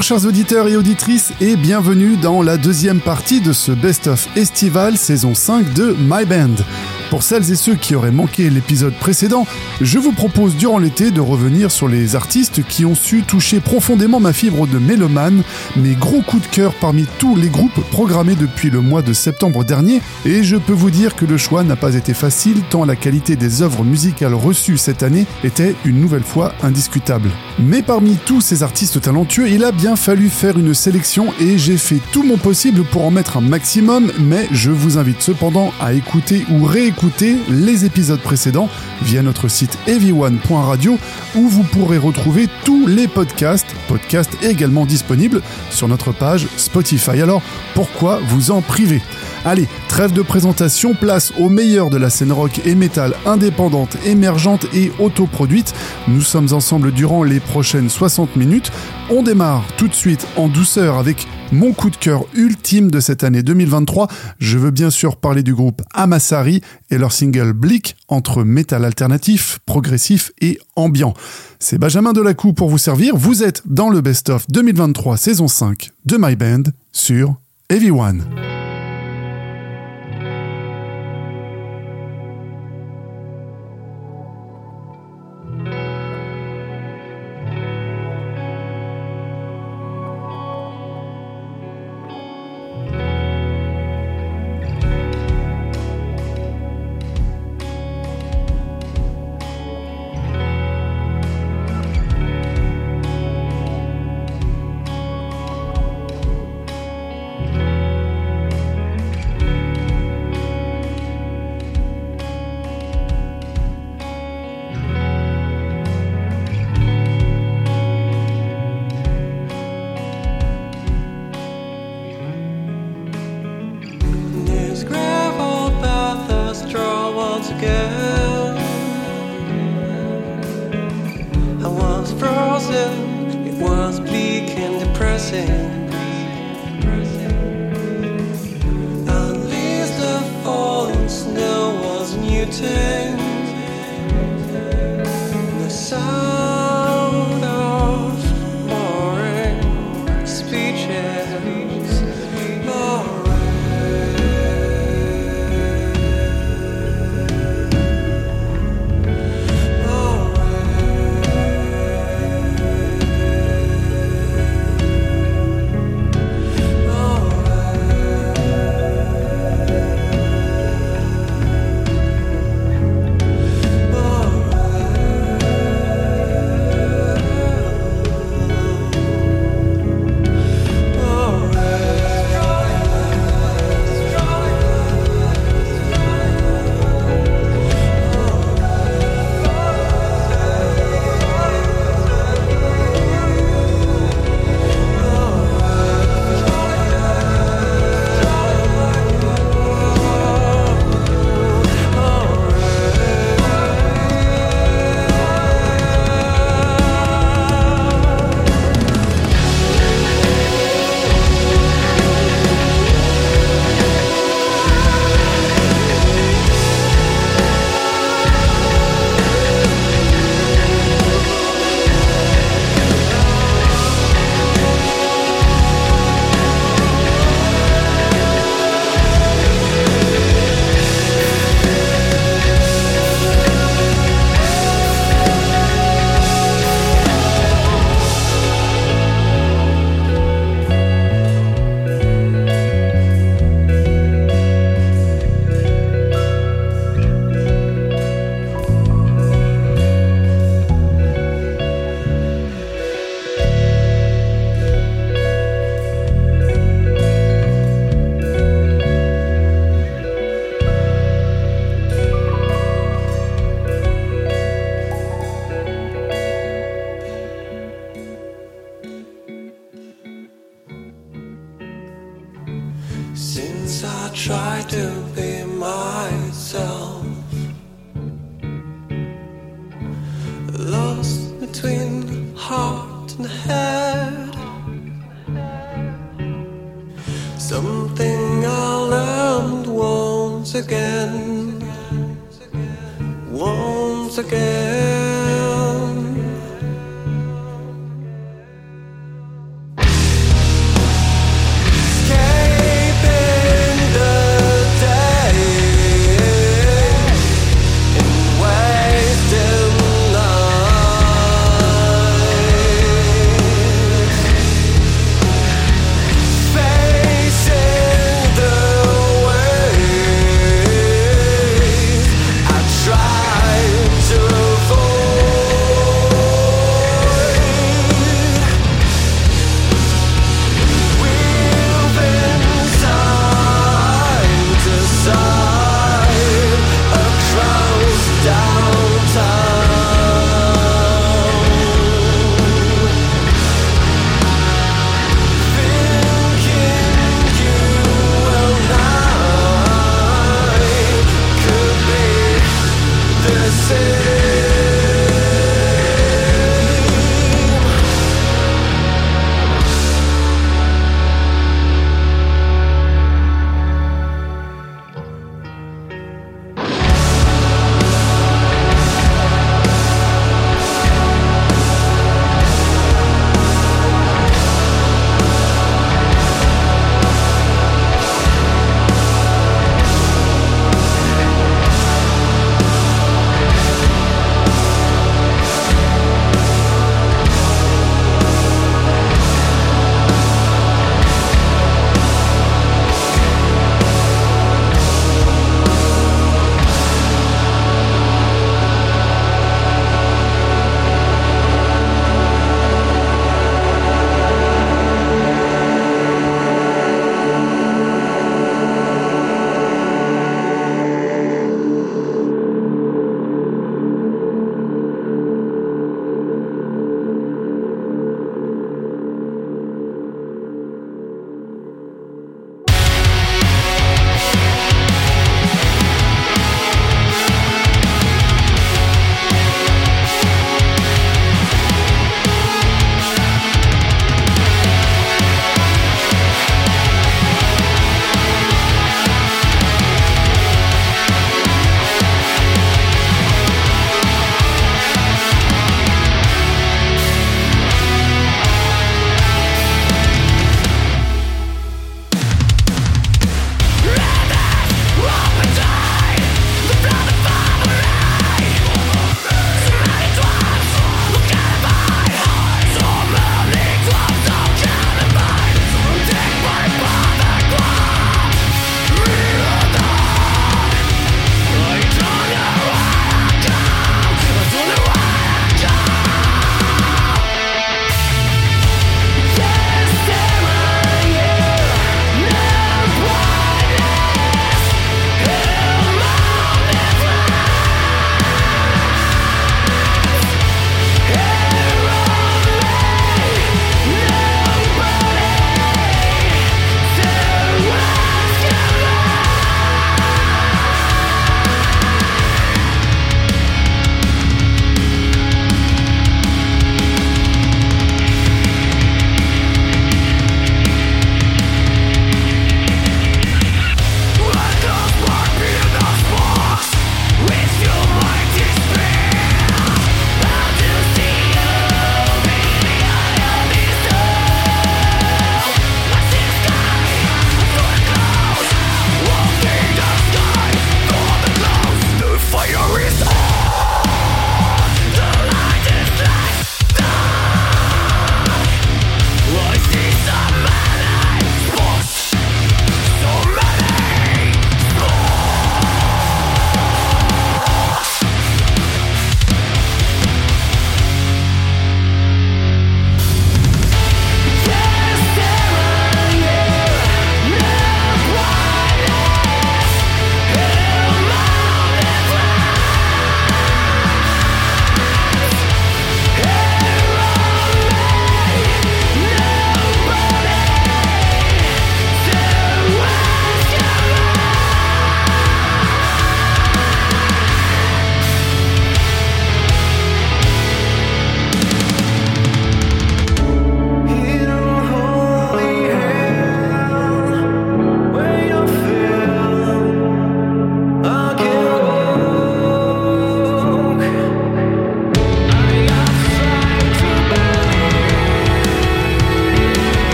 Chers auditeurs et auditrices et bienvenue dans la deuxième partie de ce Best of Estival saison 5 de My Band. Pour celles et ceux qui auraient manqué l'épisode précédent, je vous propose durant l'été de revenir sur les artistes qui ont su toucher profondément ma fibre de mélomane, mes gros coups de cœur parmi tous les groupes programmés depuis le mois de septembre dernier, et je peux vous dire que le choix n'a pas été facile tant la qualité des œuvres musicales reçues cette année était une nouvelle fois indiscutable. Mais parmi tous ces artistes talentueux, il a bien fallu faire une sélection et j'ai fait tout mon possible pour en mettre un maximum, mais je vous invite cependant à écouter ou réécouter écouter les épisodes précédents via notre site heavyone.radio où vous pourrez retrouver tous les podcasts, podcasts également disponibles sur notre page Spotify. Alors pourquoi vous en priver? Allez, trêve de présentation, place au meilleur de la scène rock et métal indépendante, émergente et autoproduite. Nous sommes ensemble durant les prochaines 60 minutes. On démarre tout de suite en douceur avec mon coup de cœur ultime de cette année 2023. Je veux bien sûr parler du groupe Amasari et leur single Blick entre métal alternatif, progressif et ambiant. C'est Benjamin Delacou pour vous servir. Vous êtes dans le best-of 2023 saison 5 de My Band sur Everyone.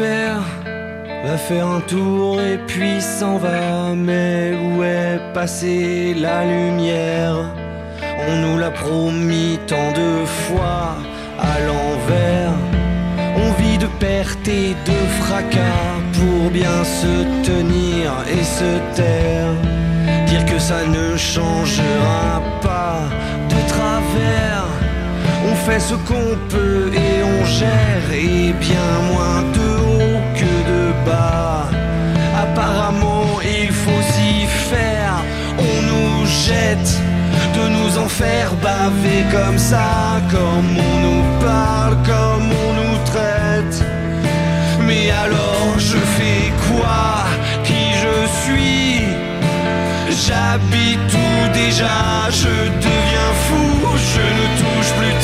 Va faire un tour et puis s'en va. Mais où est passée la lumière? On nous l'a promis tant de fois à l'envers. On vit de perte et de fracas pour bien se tenir et se taire. Dire que ça ne changera pas de travers. On fait ce qu'on peut et on gère et bien moins de haut que de bas. Apparemment, il faut s'y faire. On nous jette de nous en faire baver comme ça, comme on nous parle, comme on nous traite. Mais alors je fais quoi? Qui je suis? J'habite tout déjà, je deviens fou, je ne touche plus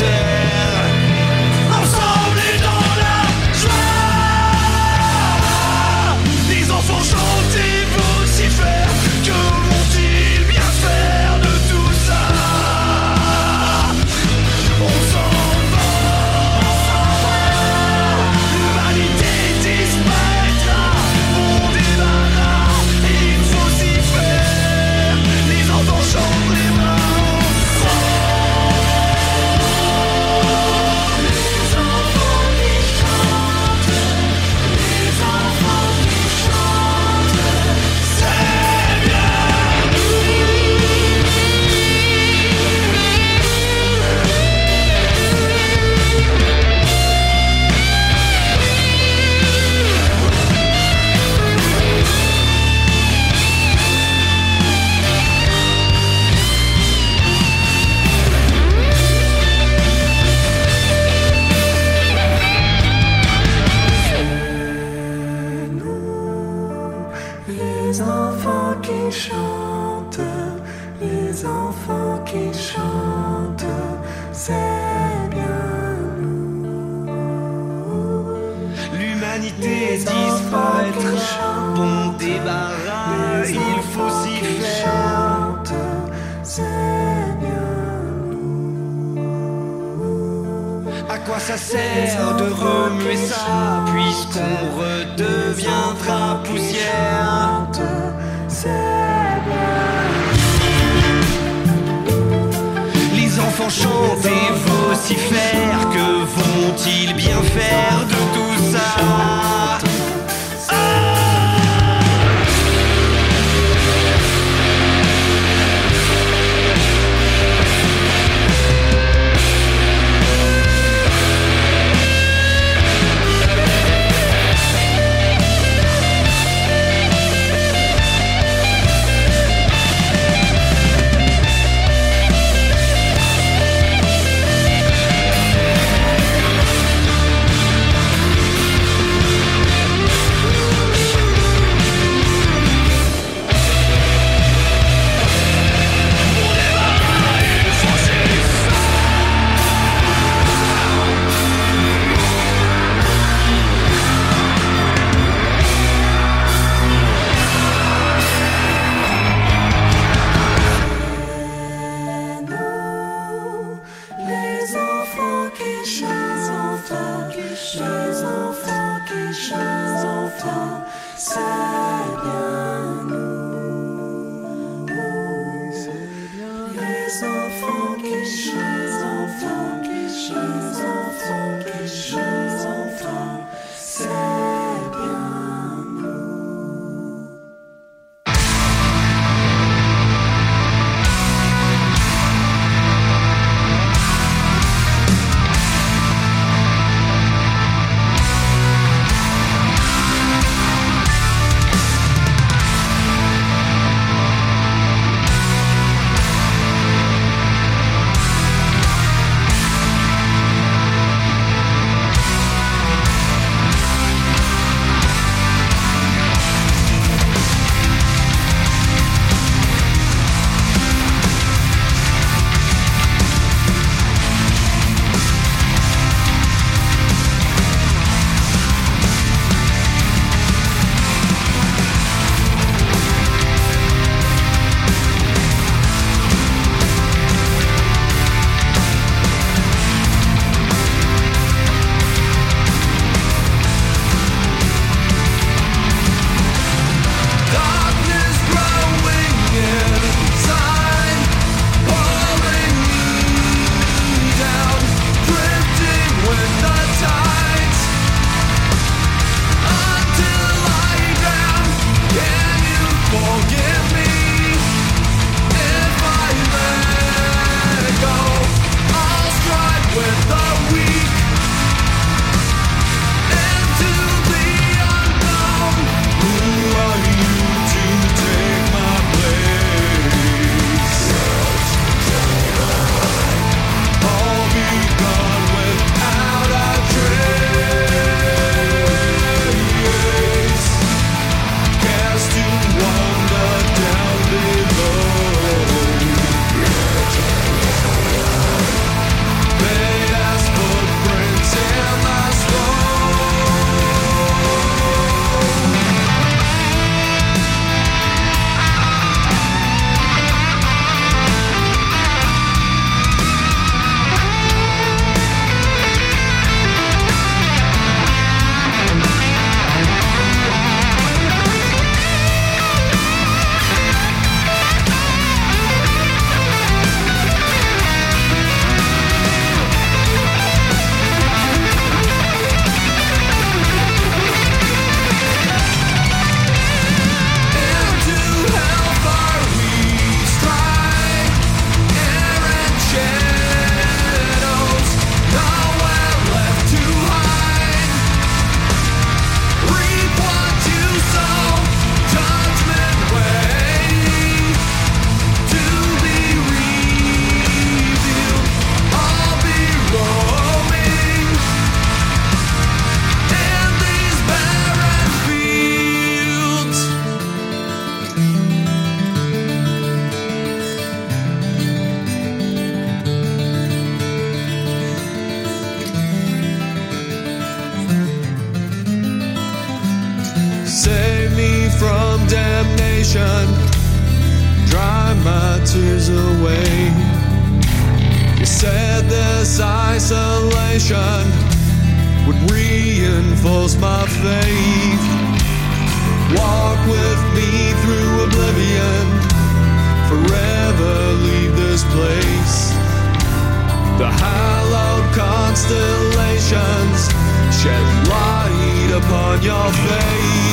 constellations shed light upon your face.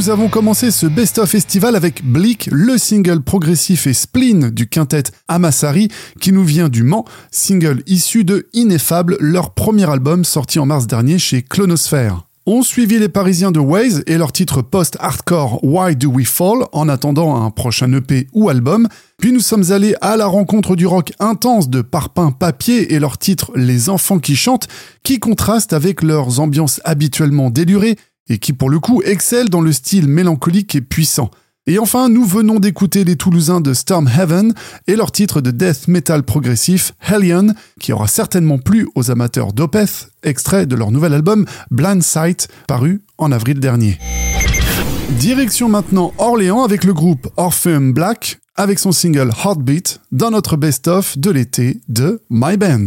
Nous avons commencé ce best-of festival avec Bleak, le single progressif et spleen du quintet Amassari qui nous vient du Mans, single issu de Ineffable, leur premier album sorti en mars dernier chez Clonosphère. On suivi les Parisiens de Waze et leur titre post-hardcore Why Do We Fall en attendant un prochain EP ou album. Puis nous sommes allés à la rencontre du rock intense de Parpin Papier et leur titre Les enfants qui chantent qui contrastent avec leurs ambiances habituellement délurées et qui pour le coup excellent dans le style mélancolique et puissant. Et enfin, nous venons d'écouter les Toulousains de Storm Heaven et leur titre de death metal progressif Hellion, qui aura certainement plu aux amateurs d'Opeth, extrait de leur nouvel album Blind Sight, paru en avril dernier. Direction maintenant Orléans avec le groupe Orpheum Black avec son single Heartbeat dans notre best-of de l'été de My Band.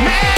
Man.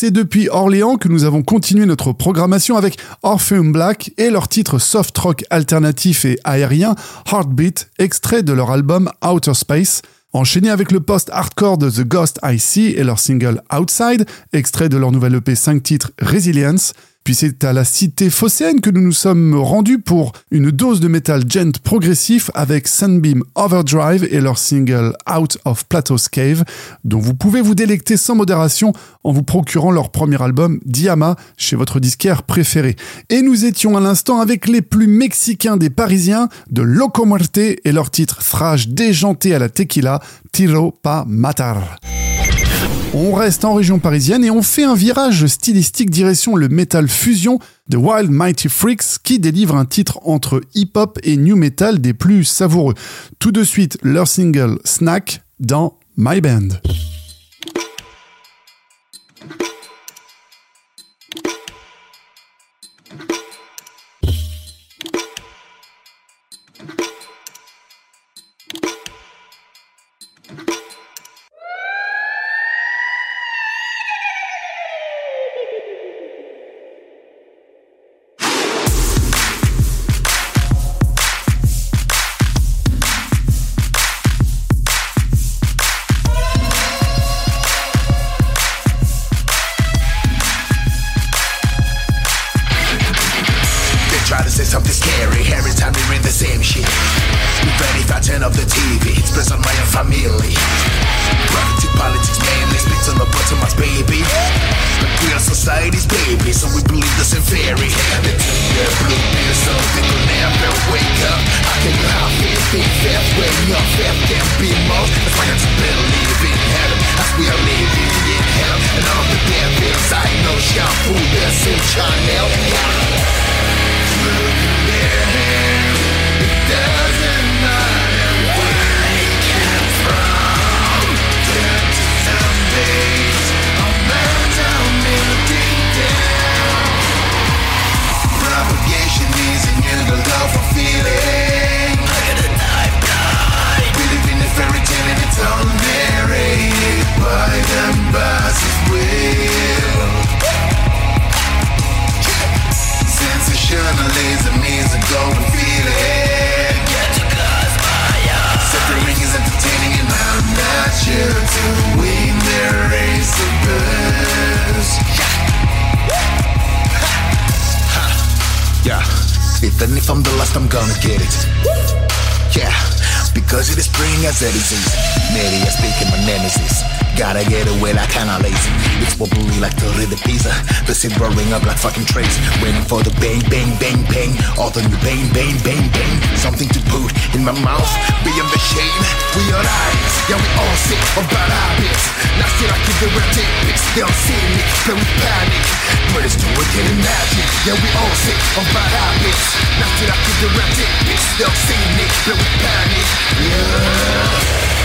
C'est depuis Orléans que nous avons continué notre programmation avec Orpheum Black et leur titre soft rock alternatif et aérien Heartbeat, extrait de leur album Outer Space. Enchaîné avec le post-hardcore de The Ghost I See et leur single Outside, extrait de leur nouvelle EP 5 titres Resilience. Puis c'est à la cité phocéenne que nous nous sommes rendus pour une dose de métal gent progressif avec Sunbeam Overdrive et leur single Out of Plato's Cave, dont vous pouvez vous délecter sans modération en vous procurant leur premier album Diama chez votre disquaire préféré. Et nous étions à l'instant avec les plus mexicains des Parisiens de Loco Muerte et leur titre thrash déjanté à la tequila Tiro pa matar. On reste en région parisienne et on fait un virage stylistique direction le metal fusion de Wild Mighty Freaks qui délivre un titre entre hip-hop et new metal des plus savoureux. Tout de suite, leur single Snack dans My Band. Bang, bang, bang. All the new bang, bang, bang, bang. Something to put in my mouth. Beyond the shame, we are eyes. Yeah, we all sick of bad habits. Now still I keep the real tidbits. They don't see me, play panic. But it's too wicked and magic. Yeah, we all sick of bad habits. Now still I keep the real tidbits. They don't see me, play panic. Yeah.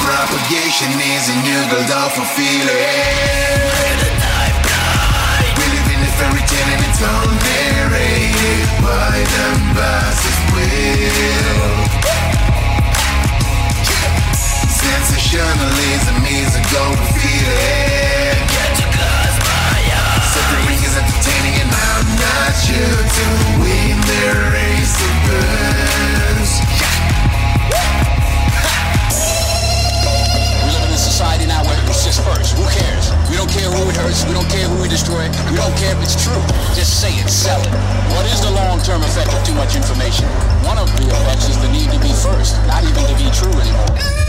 Propagation is a new gold of a feeling. We live in a fairy tale and it's all by the masses' will. Sensationalism is a golden feeling. Suffering is entertaining and I'm not sure to win the race of birds. Persists first. Who cares? We don't care who it hurts. We don't care who we destroy. We don't care if it's true. Just say it, sell it. What is the long-term effect of too much information? One of the effects is the need to be first, not even to be true anymore.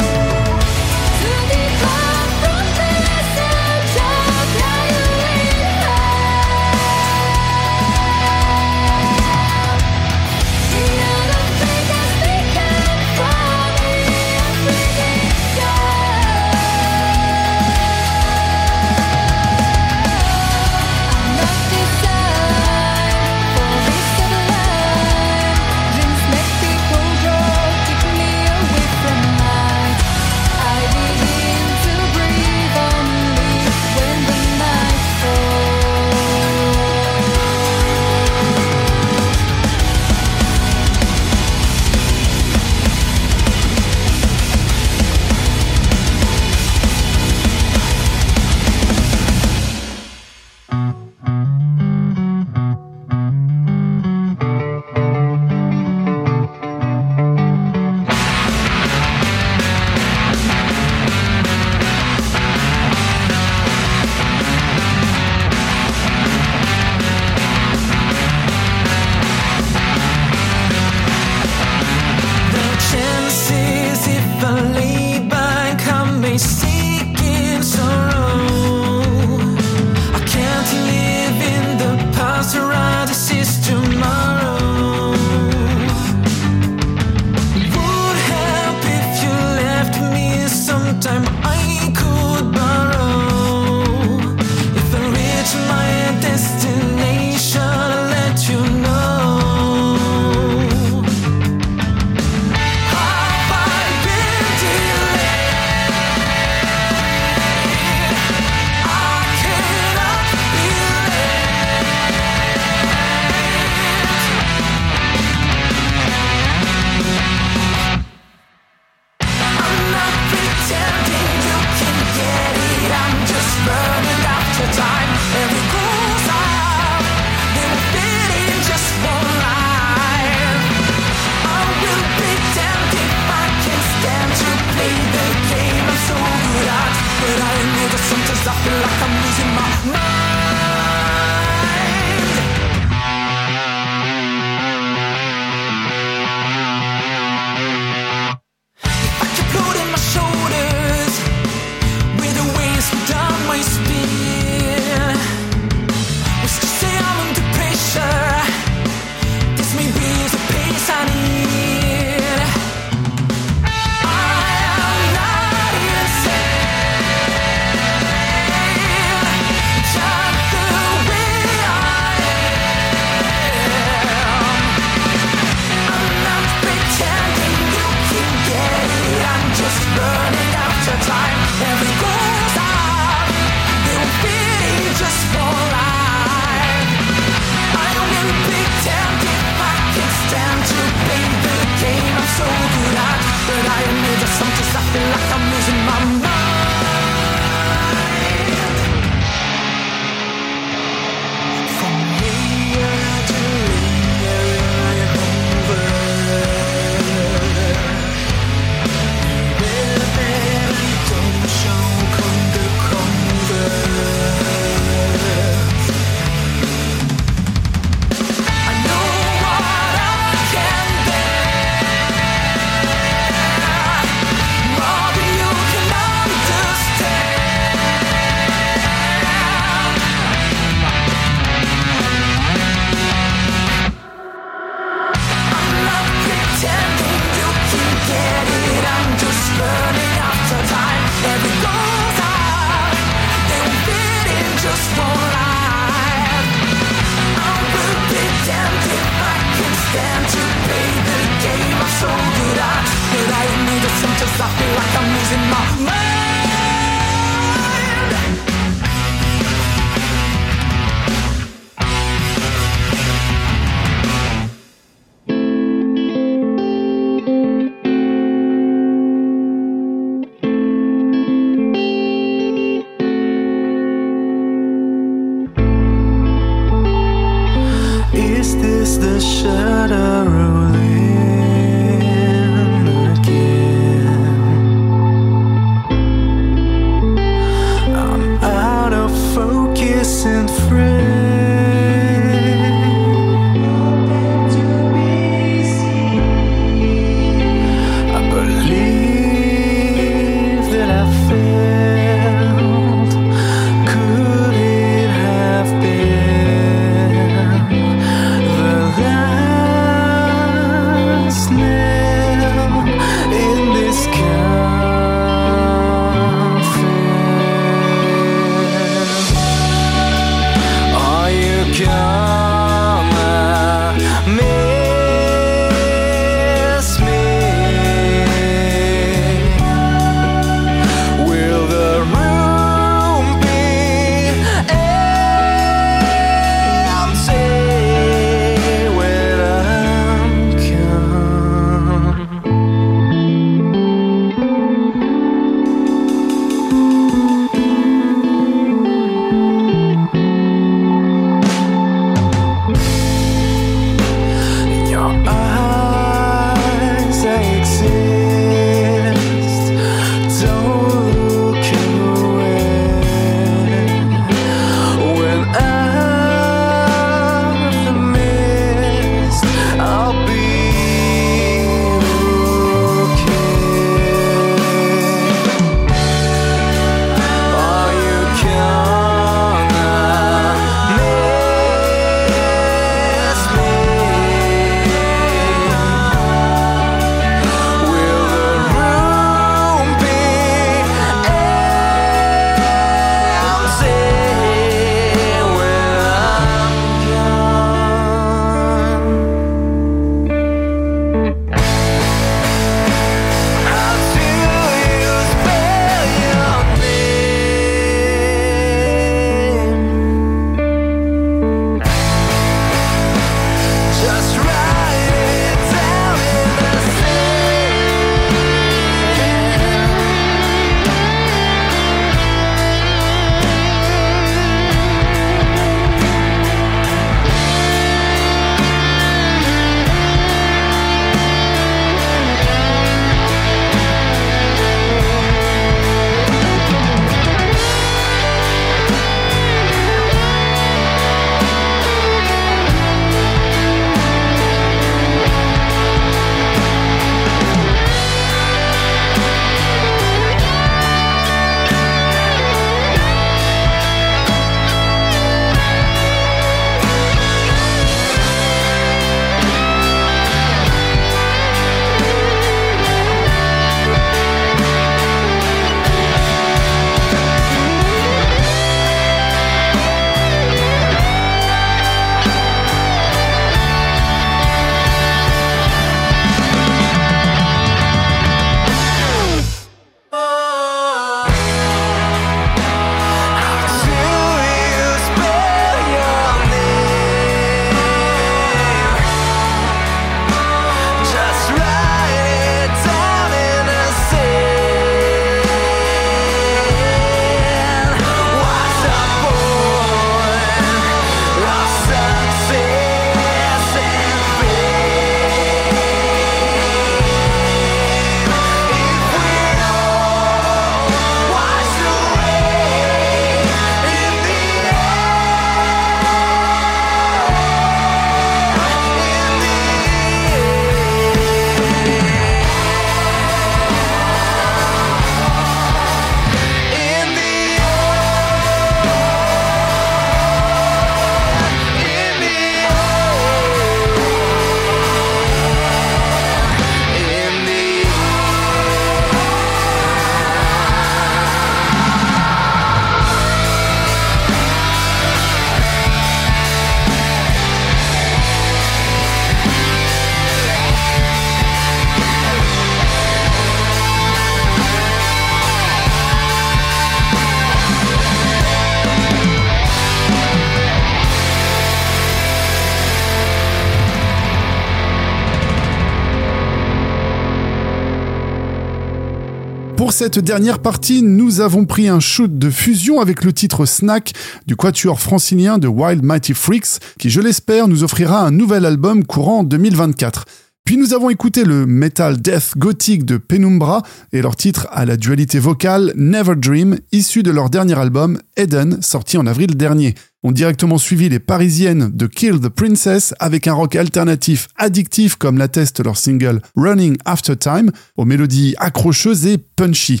Cette dernière partie, nous avons pris un shoot de fusion avec le titre Snack du quatuor francilien de Wild Mighty Freaks, qui je l'espère nous offrira un nouvel album courant 2024. Puis nous avons écouté le metal death gothique de Penumbra et leur titre à la dualité vocale Never Dream, issu de leur dernier album Eden, sorti en avril dernier. On directement suivi les parisiennes de Kill the Princess avec un rock alternatif addictif comme l'atteste leur single Running After Time, aux mélodies accrocheuses et punchy.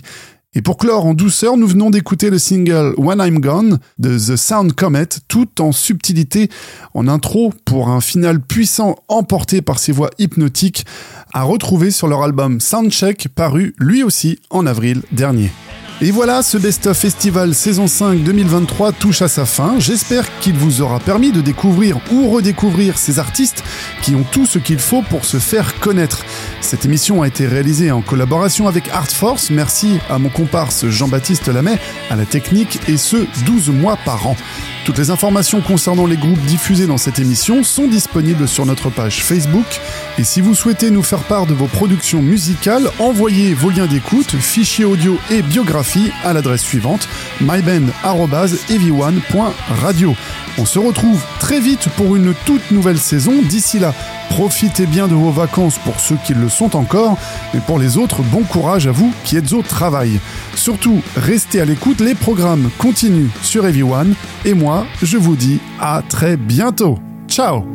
Et pour clore en douceur, nous venons d'écouter le single When I'm Gone de The Sound Comet, tout en subtilité, en intro, pour un final puissant emporté par ses voix hypnotiques, à retrouver sur leur album Soundcheck, paru lui aussi en avril dernier. Et voilà, ce Best of Festival saison 5 2023 touche à sa fin. J'espère qu'il vous aura permis de découvrir ou redécouvrir ces artistes qui ont tout ce qu'il faut pour se faire connaître. Cette émission a été réalisée en collaboration avec Art Force. Merci à mon comparse Jean-Baptiste Lamet, à la technique, et ce 12 mois par an. Toutes les informations concernant les groupes diffusés dans cette émission sont disponibles sur notre page Facebook. Et si vous souhaitez nous faire part de vos productions musicales, envoyez vos liens d'écoute, fichiers audio et biographie à l'adresse suivante myband.ev1.radio. On se retrouve très vite pour une toute nouvelle saison. D'ici là, profitez bien de vos vacances pour ceux qui le sont encore, et pour les autres, bon courage à vous qui êtes au travail. Surtout, restez à l'écoute, les programmes continuent sur Ev1, et moi, je vous dis à très bientôt. Ciao